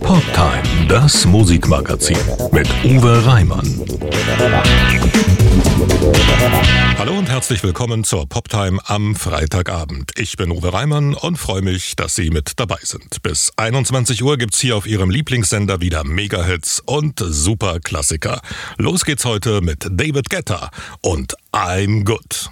Poptime, das Musikmagazin mit Uwe Reimann. Hallo und herzlich willkommen zur Poptime am Freitagabend. Ich bin Uwe Reimann und freue mich, dass Sie mit dabei sind. Bis 21 Uhr gibt's hier auf Ihrem Lieblingssender wieder Mega-Hits und Superklassiker. Los geht's heute mit David Guetta und I'm Good.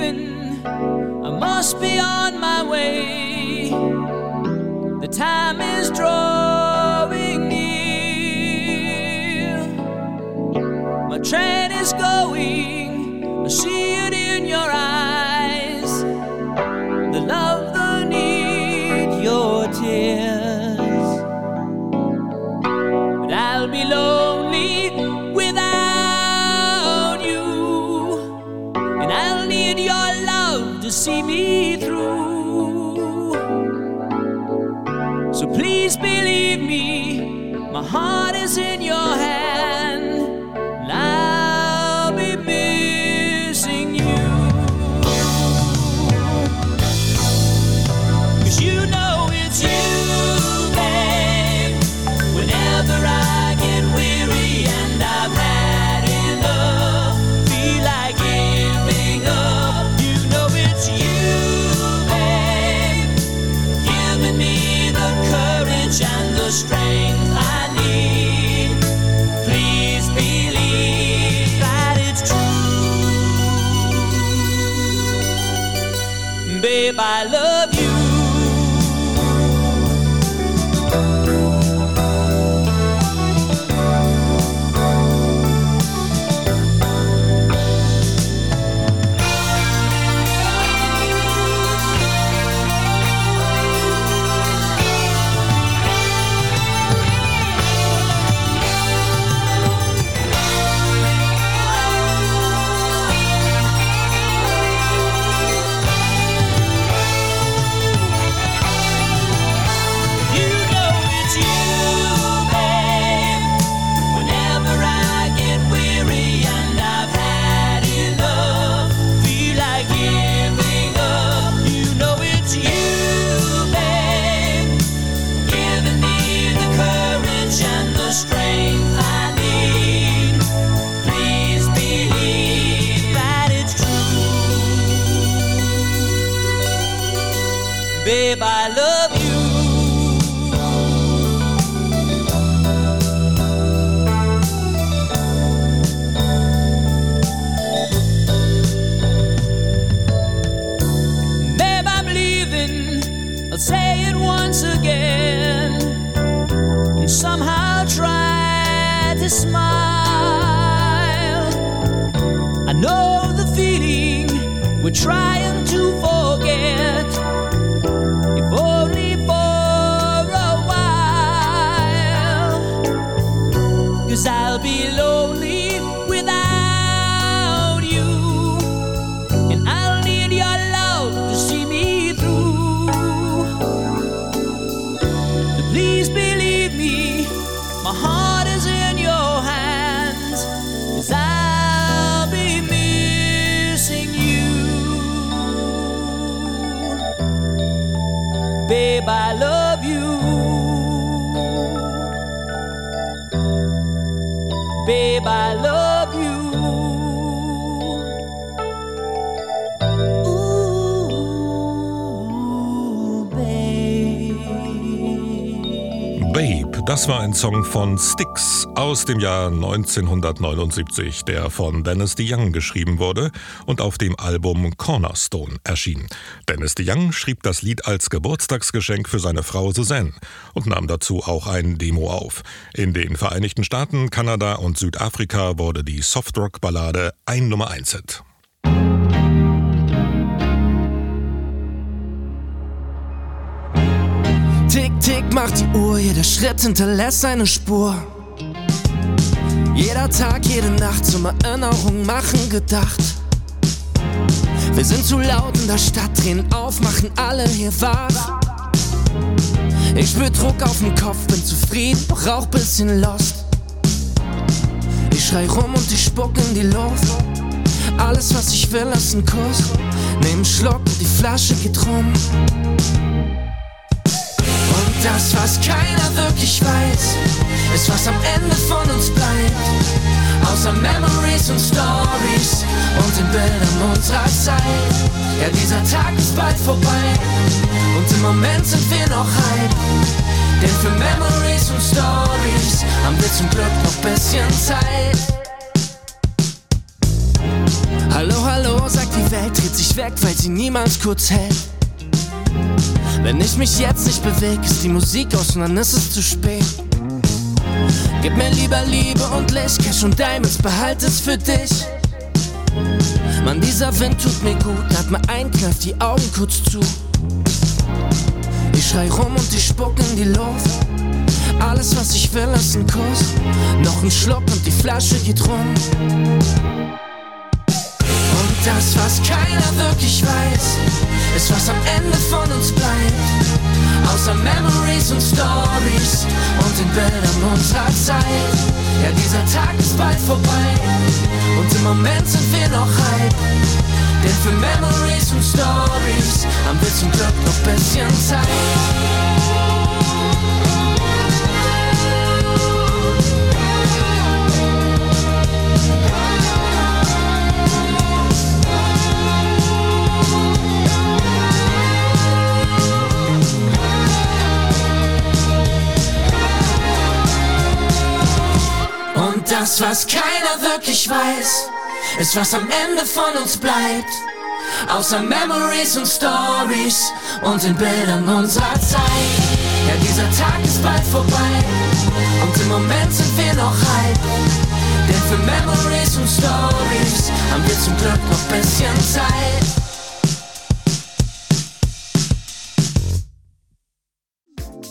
leaving. I must be on my way. The time is drawing. heart. Babe, I love das war ein Song von Styx aus dem Jahr 1979, der von Dennis DeYoung geschrieben wurde und auf dem Album Cornerstone erschien. Dennis DeYoung schrieb das Lied als Geburtstagsgeschenk für seine Frau Suzanne und nahm dazu auch ein Demo auf. In den Vereinigten Staaten, Kanada und Südafrika wurde die Softrock-Ballade ein Nummer 1 Tick, tick macht die Uhr, jeder Schritt hinterlässt eine Spur. Jeder Tag, jede Nacht zum Erinnerung machen gedacht. Wir sind zu laut in der Stadt, drehen auf, machen alle hier wach. Ich spür Druck auf dem Kopf, bin zufrieden, doch auch bisschen lost. Ich schrei rum und ich spuck in die Luft. Alles, was ich will, ist ein Kuss. Nehm Schluck und die Flasche geht rum. Das, was keiner wirklich weiß, ist, was am Ende von uns bleibt. Außer Memories und Stories und den Bildern unserer Zeit. Ja, dieser Tag ist bald vorbei und im Moment sind wir noch hype. Denn für Memories und Stories haben wir zum Glück noch bisschen Zeit. Hallo, hallo, sagt die Welt, dreht sich weg, weil sie niemals kurz hält. Wenn ich mich jetzt nicht bewege, ist die Musik aus und dann ist es zu spät. Gib mir lieber Liebe und Licht, Cash und Diamonds, behalt es für dich. Mann, dieser Wind tut mir gut, atme ein, kneif die Augen kurz zu. Ich schrei rum und ich spuck in die Luft. Alles, was ich will, ist ein Kuss. Noch ein Schluck und die Flasche geht rum. Das, was keiner wirklich weiß, ist, was am Ende von uns bleibt. Außer Memories und Stories und den Bildern unserer Zeit. Ja, dieser Tag ist bald vorbei und im Moment sind wir noch hype. Denn für Memories und Stories haben wir zum Glück noch bisschen Zeit. Das, was keiner wirklich weiß, ist, was am Ende von uns bleibt. Außer Memories und Stories und den Bildern unserer Zeit. Ja, dieser Tag ist bald vorbei und im Moment sind wir noch hype. Denn für Memories und Stories haben wir zum Glück noch bisschen Zeit.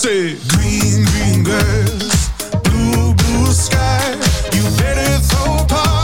say green, green girls, blue, blue sky. You better throw party.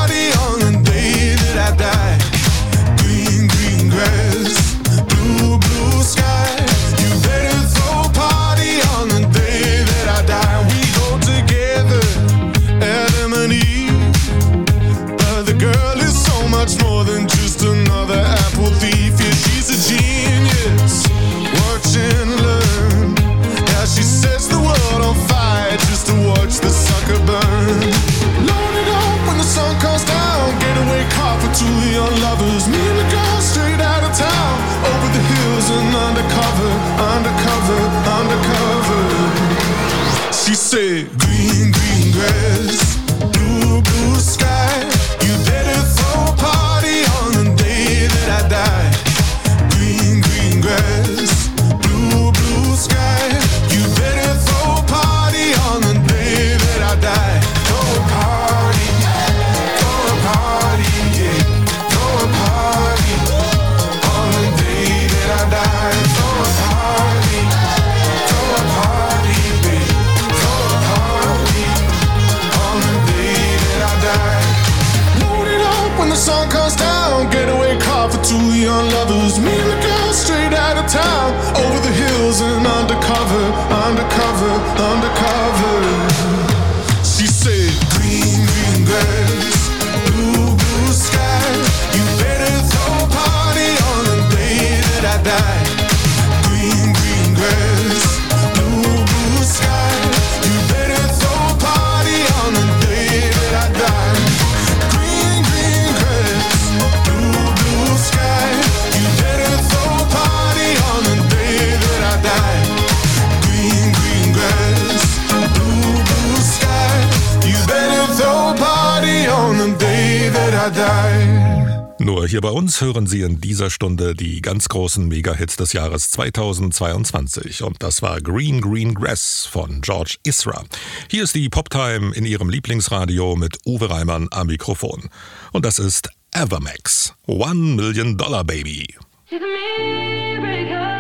hören Sie in dieser Stunde die ganz großen Megahits des Jahres 2022. Und das war Green Green Grass von George Isra. Hier ist die Poptime in Ihrem Lieblingsradio mit Uwe Reimann am Mikrofon. Und das ist Evermax. One Million Dollar Baby. She's a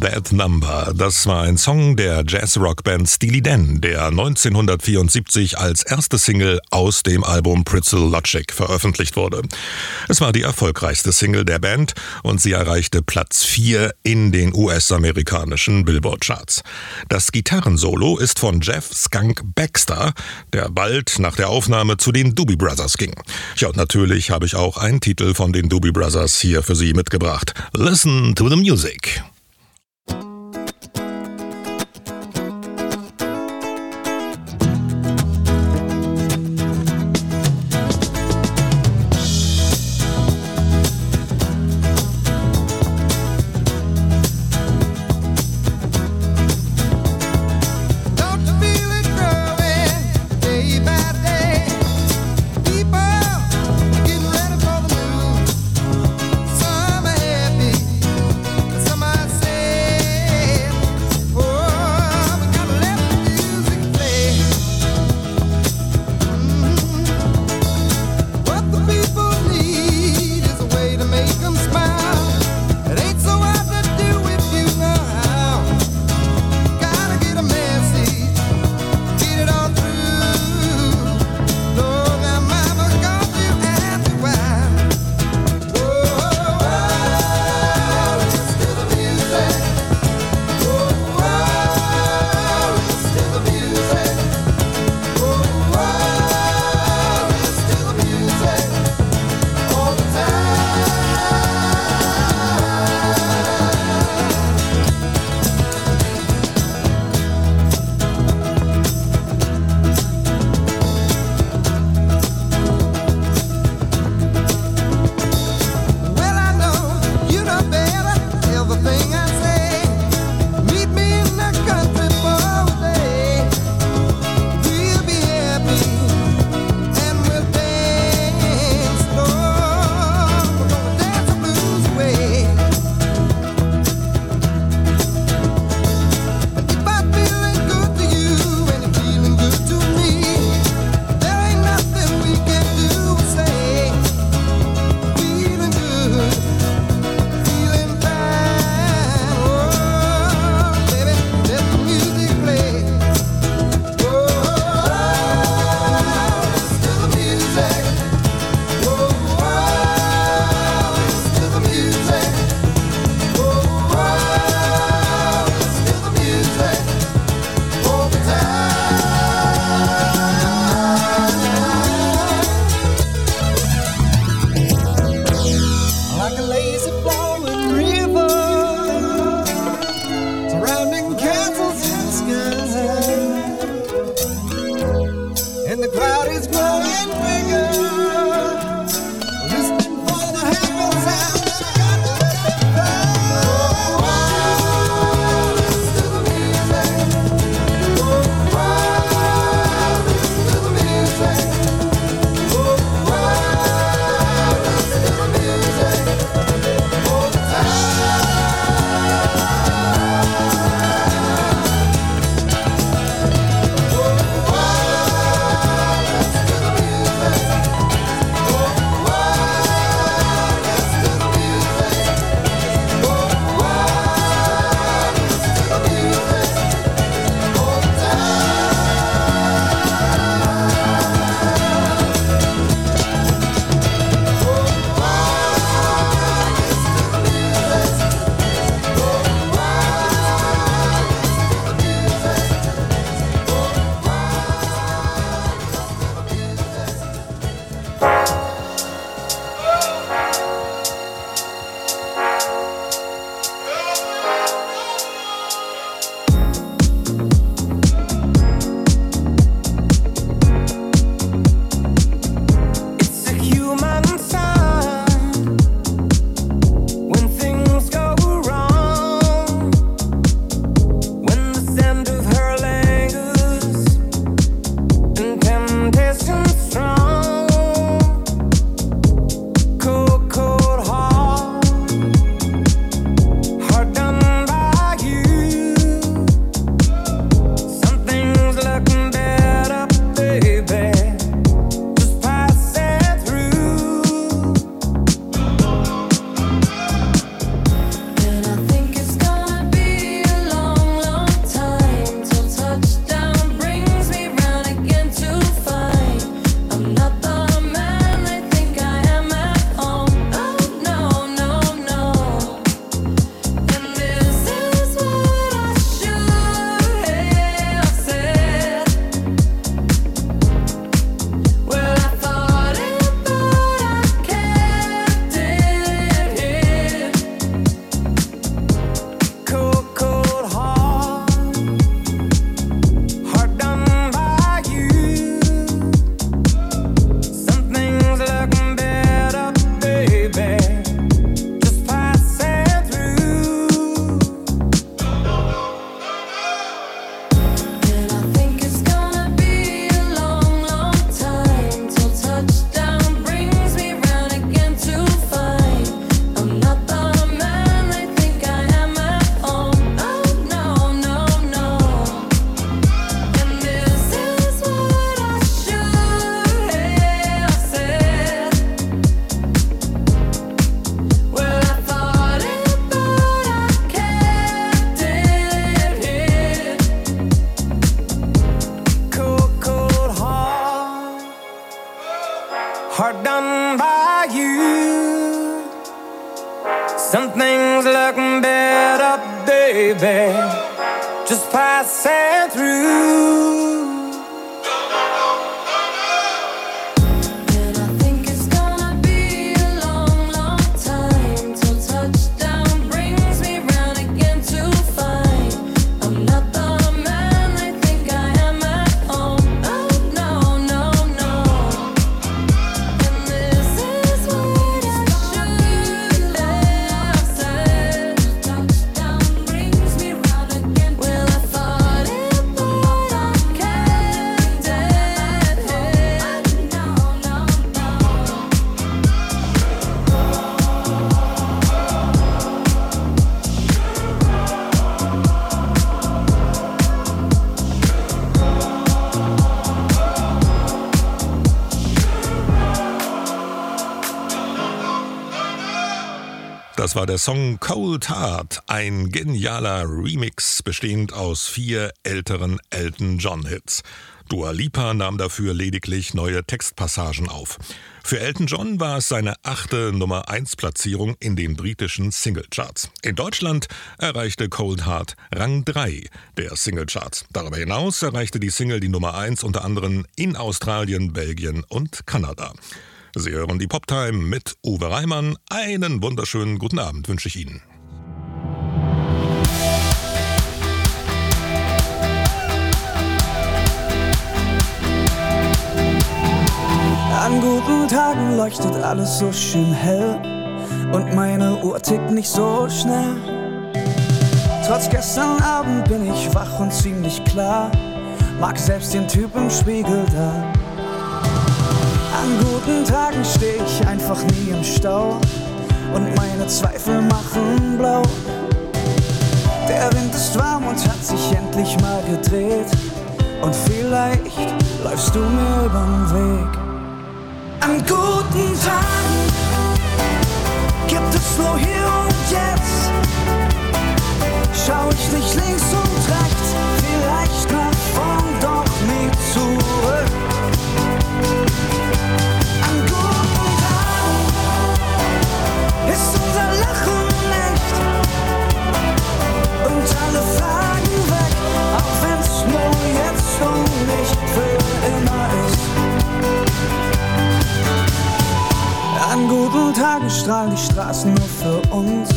That Number. Das war ein Song der Jazz-Rock-Band Steely Dan, der 1974 als erste Single aus dem Album Pretzel Logic veröffentlicht wurde. Es war die erfolgreichste Single der Band und sie erreichte Platz 4 in den US-amerikanischen Billboard-Charts. Das Gitarrensolo ist von Jeff Skunk Baxter, der bald nach der Aufnahme zu den Doobie Brothers ging. Ja, und natürlich habe ich auch einen Titel von den Doobie Brothers hier für Sie mitgebracht. Listen to the music. War der Song Cold Heart, ein genialer Remix bestehend aus vier älteren Elton John Hits. Dua Lipa nahm dafür lediglich neue Textpassagen auf. Für Elton John war es seine achte Nummer 1 Platzierung in den britischen Singlecharts. In Deutschland erreichte Cold Heart Rang 3 der Singlecharts. Darüber hinaus erreichte die Single die Nummer 1 unter anderem in Australien, Belgien und Kanada. Sie hören die Poptime mit Uwe Reimann. Einen wunderschönen guten Abend wünsche ich Ihnen. An guten Tagen leuchtet alles so schön hell und meine Uhr tickt nicht so schnell. Trotz gestern Abend bin ich wach und ziemlich klar, mag selbst den Typ im Spiegel da. An guten Tagen steh ich einfach nie im Stau und meine Zweifel machen blau. Der Wind ist warm und hat sich endlich mal gedreht und vielleicht läufst du mir übern Weg. An guten Tagen gibt es nur hier und jetzt. Schau ich nicht links und die Straßen nur für uns.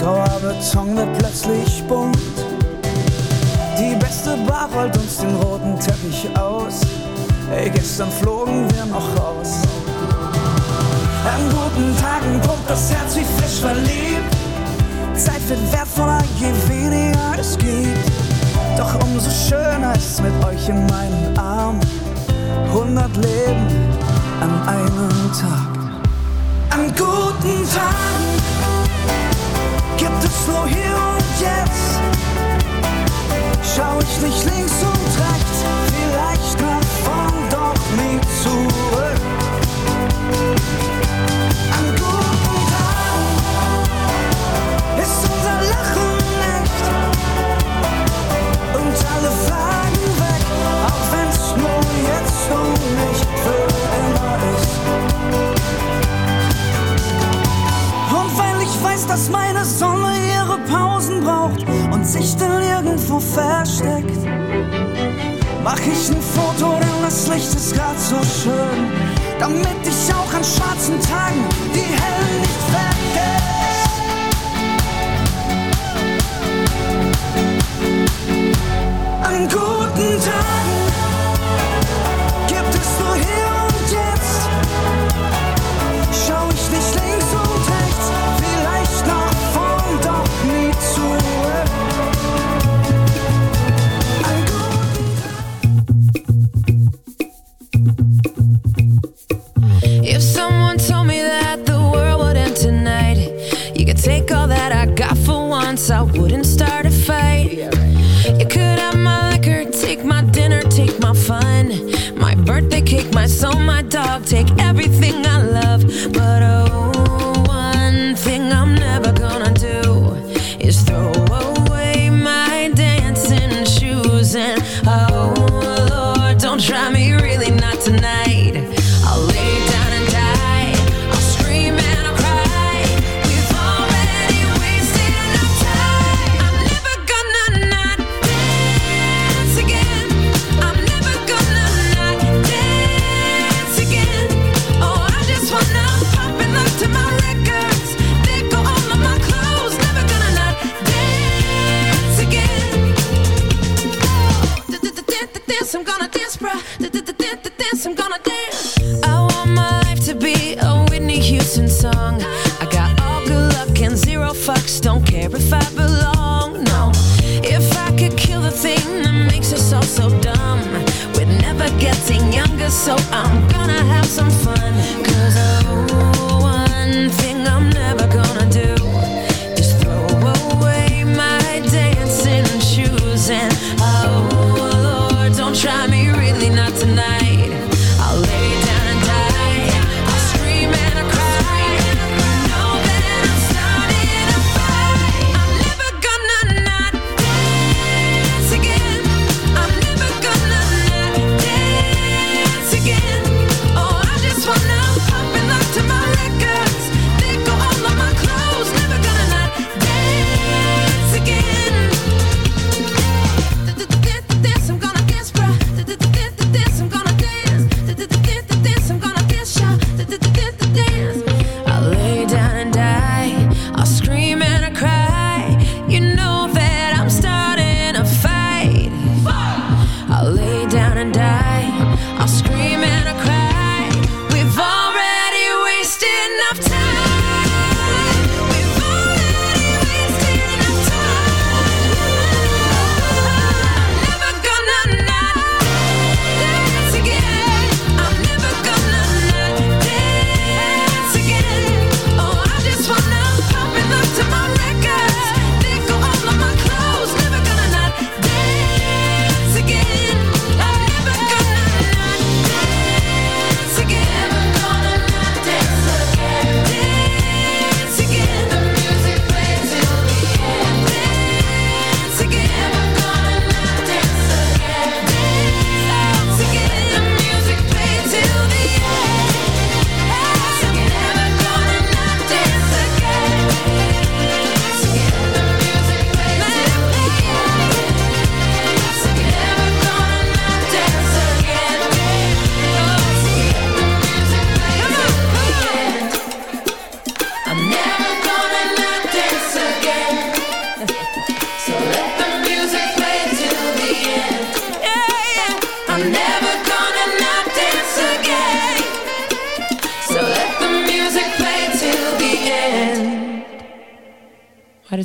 Grauer Beton wird plötzlich bunt. Die beste Bar rollt uns den roten Teppich aus. Ey, gestern flogen wir noch raus. An guten Tagen pumpt das Herz wie frisch verliebt. Zeit wird wertvoller, Licht ist grad so schön, damit ich auch an schwarzen Tagen die hellen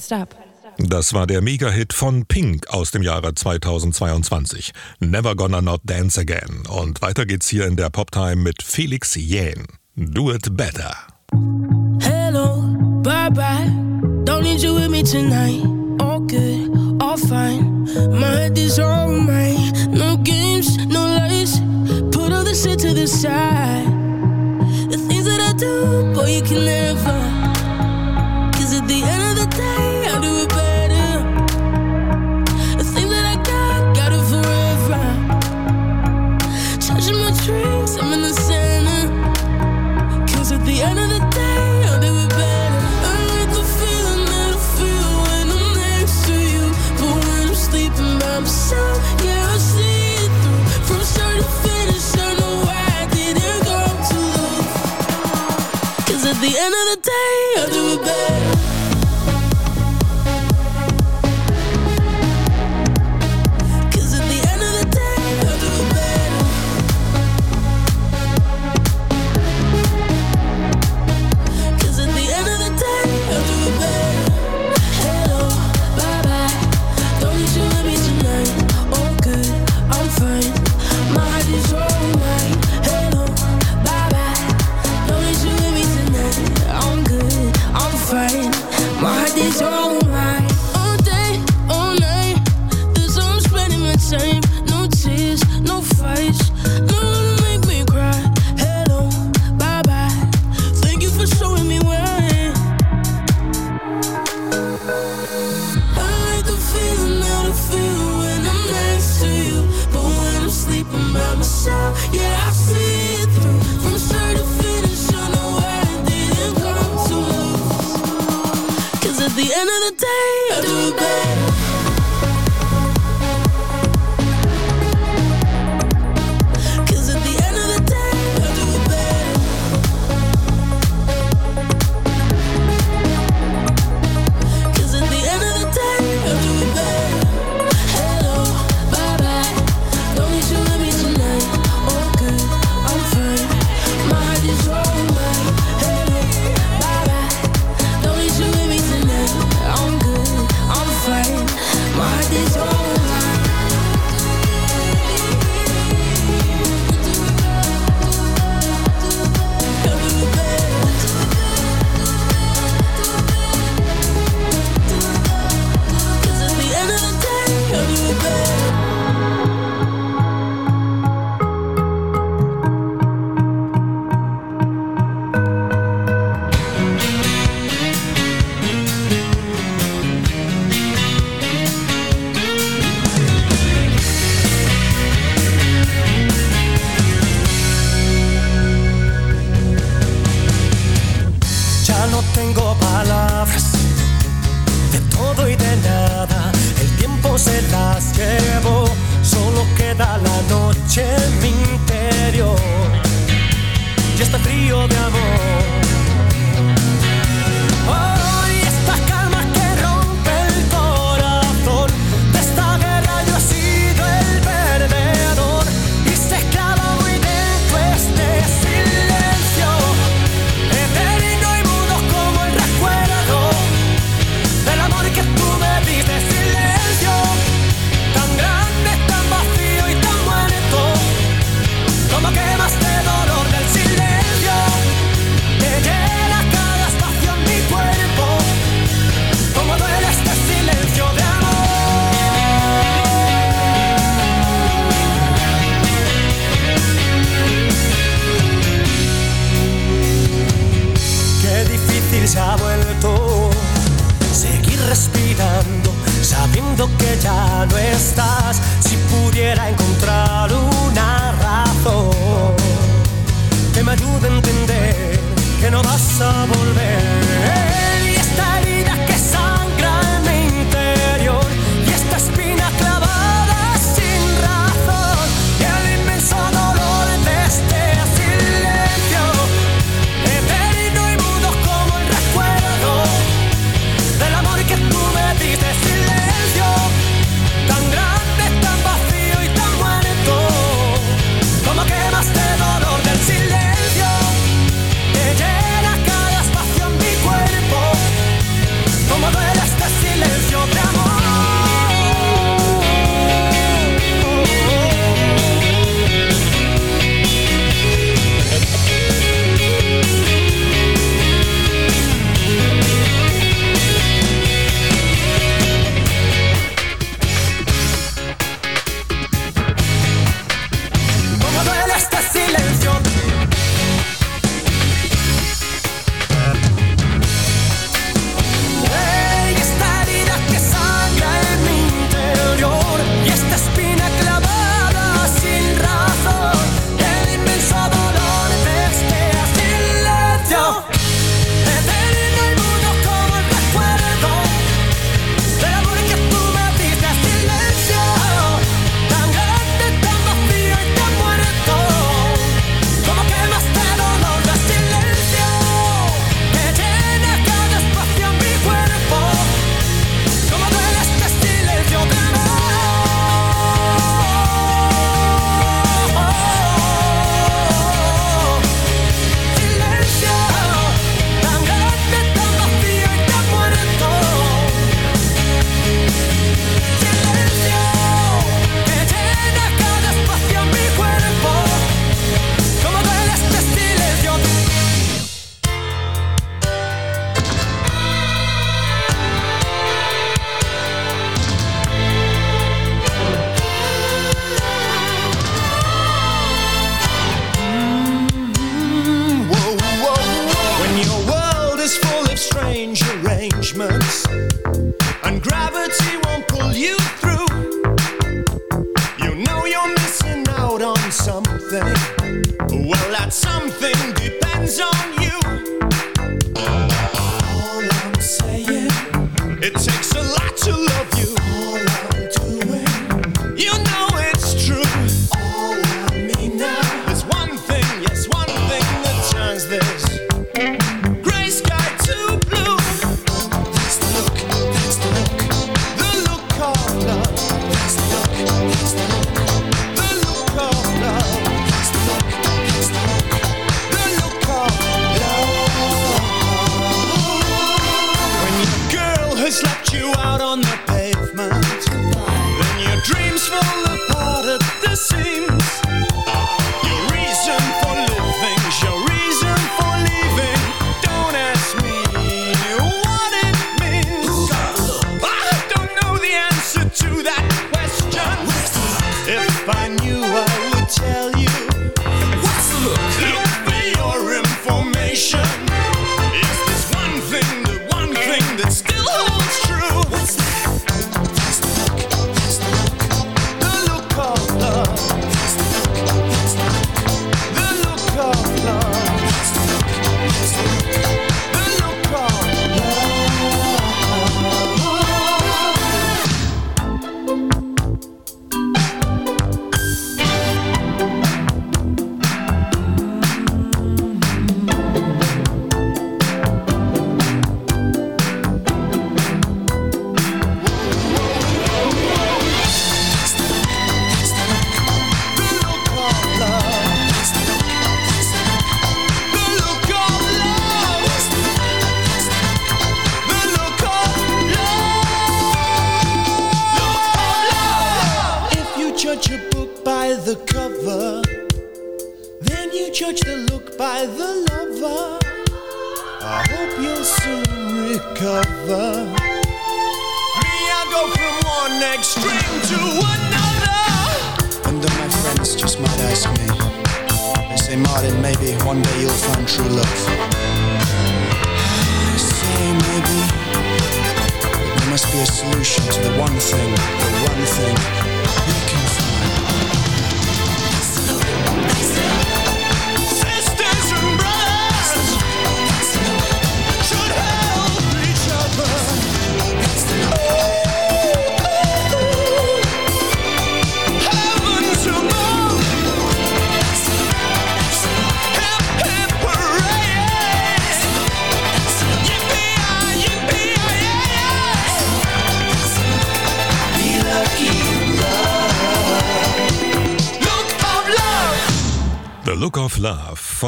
Stop. Das war der Mega-Hit von Pink aus dem Jahre 2022. Never Gonna Not Dance Again. Und weiter geht's hier in der Poptime mit Felix Jähn. Do It Better. Hello, bye bye. Don't need you with me tonight. All good, all fine. My head is all mine. No games, no lies. Put all the shit to the side. The things that I do, boy, you can never.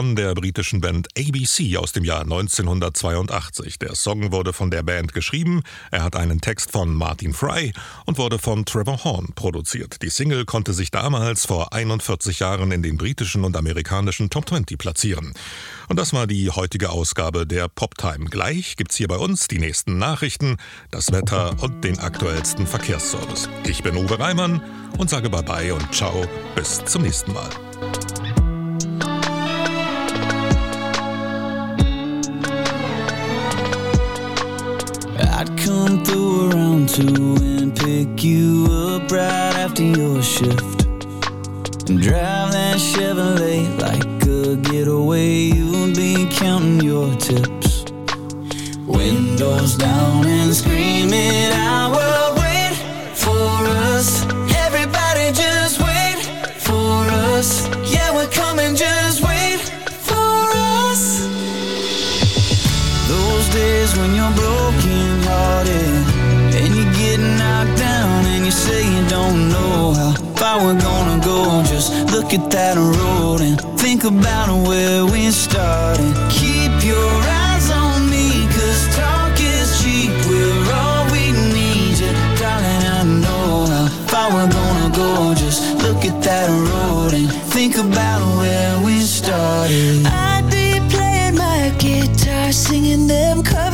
Von der britischen Band ABC aus dem Jahr 1982. Der Song wurde von der Band geschrieben, er hat einen Text von Martin Fry und wurde von Trevor Horn produziert. Die Single konnte sich damals vor 41 Jahren in den britischen und amerikanischen Top 20 platzieren. Und das war die heutige Ausgabe der Poptime. Gleich gibt's hier bei uns die nächsten Nachrichten, das Wetter und den aktuellsten Verkehrsservice. Ich bin Uwe Reimann und sage Bye-bye und Ciao, bis zum nächsten Mal. I'd come through around two and pick you up right after your shift. And drive that Chevrolet like a getaway. You'll be counting your tips. Windows down and screaming, I will wait for us. Everybody just wait for us. Yeah, we're coming, just wait for us. Those days when you're broken hearted and you get knocked down and you say you don't know how far we're gonna go. Just look at that road and think about where we started. Keep your eyes on me, cause talk is cheap. We're all we need, darling. I know how far we're gonna go. Just look at that road and think about where we started. I'd be playing my guitar, singing them covers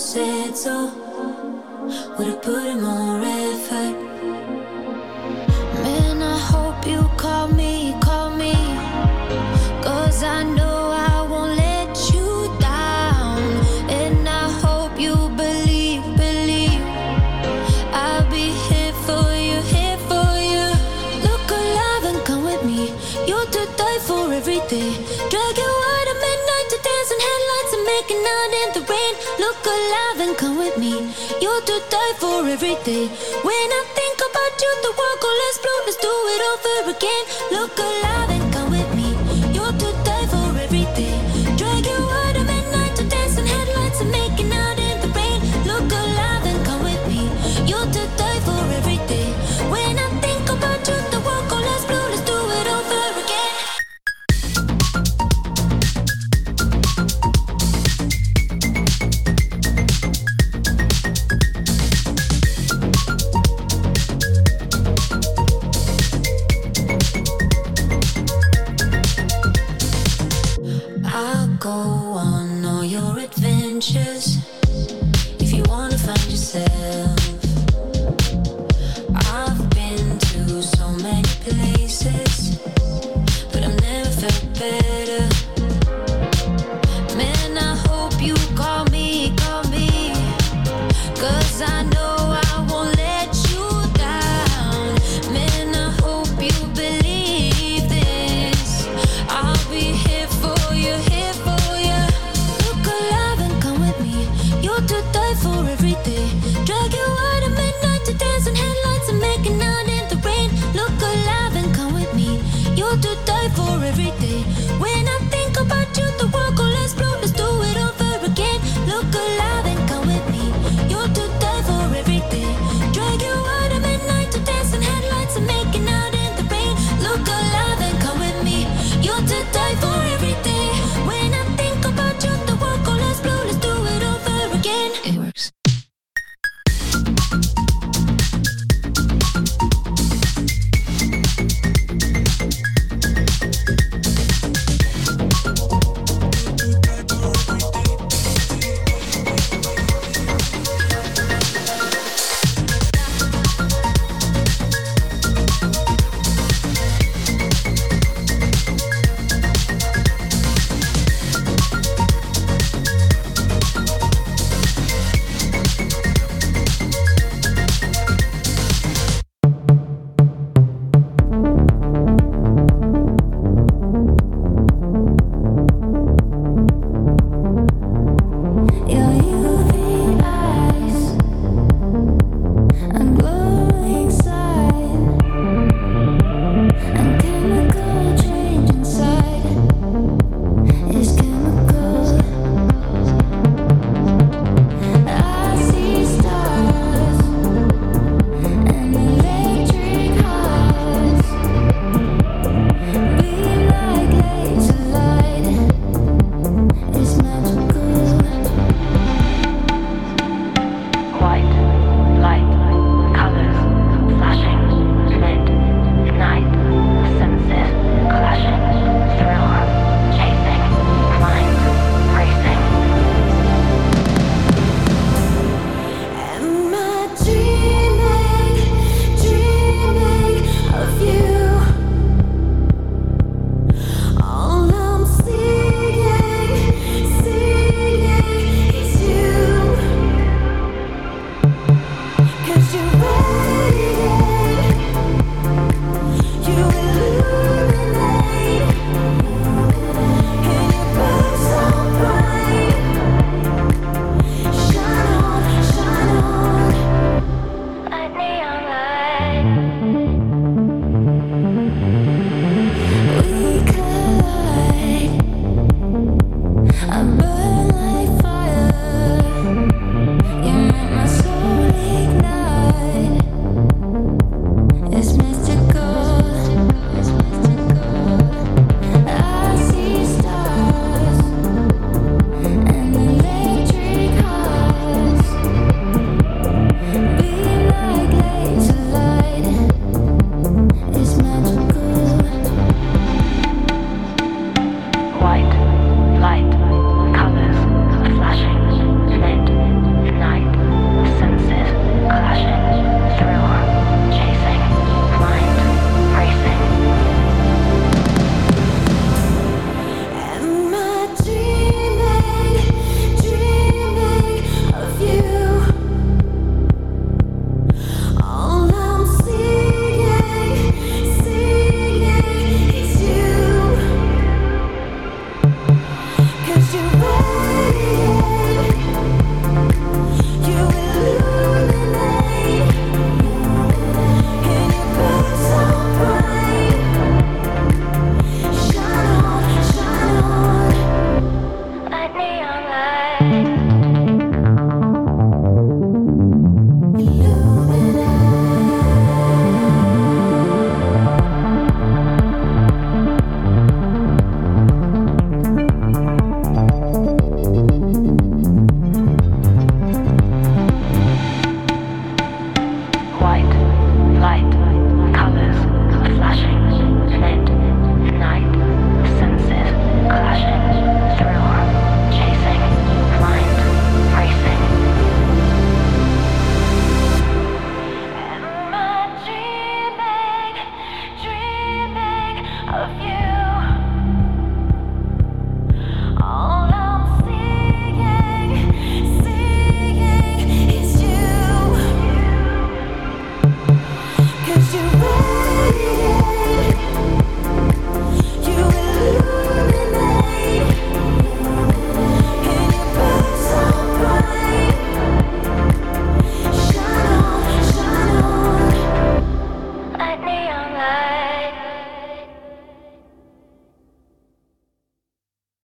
said so. Would have put in more effort. fight for every day. When I think about you, the world goes blue. Let's do it over again. Look alive.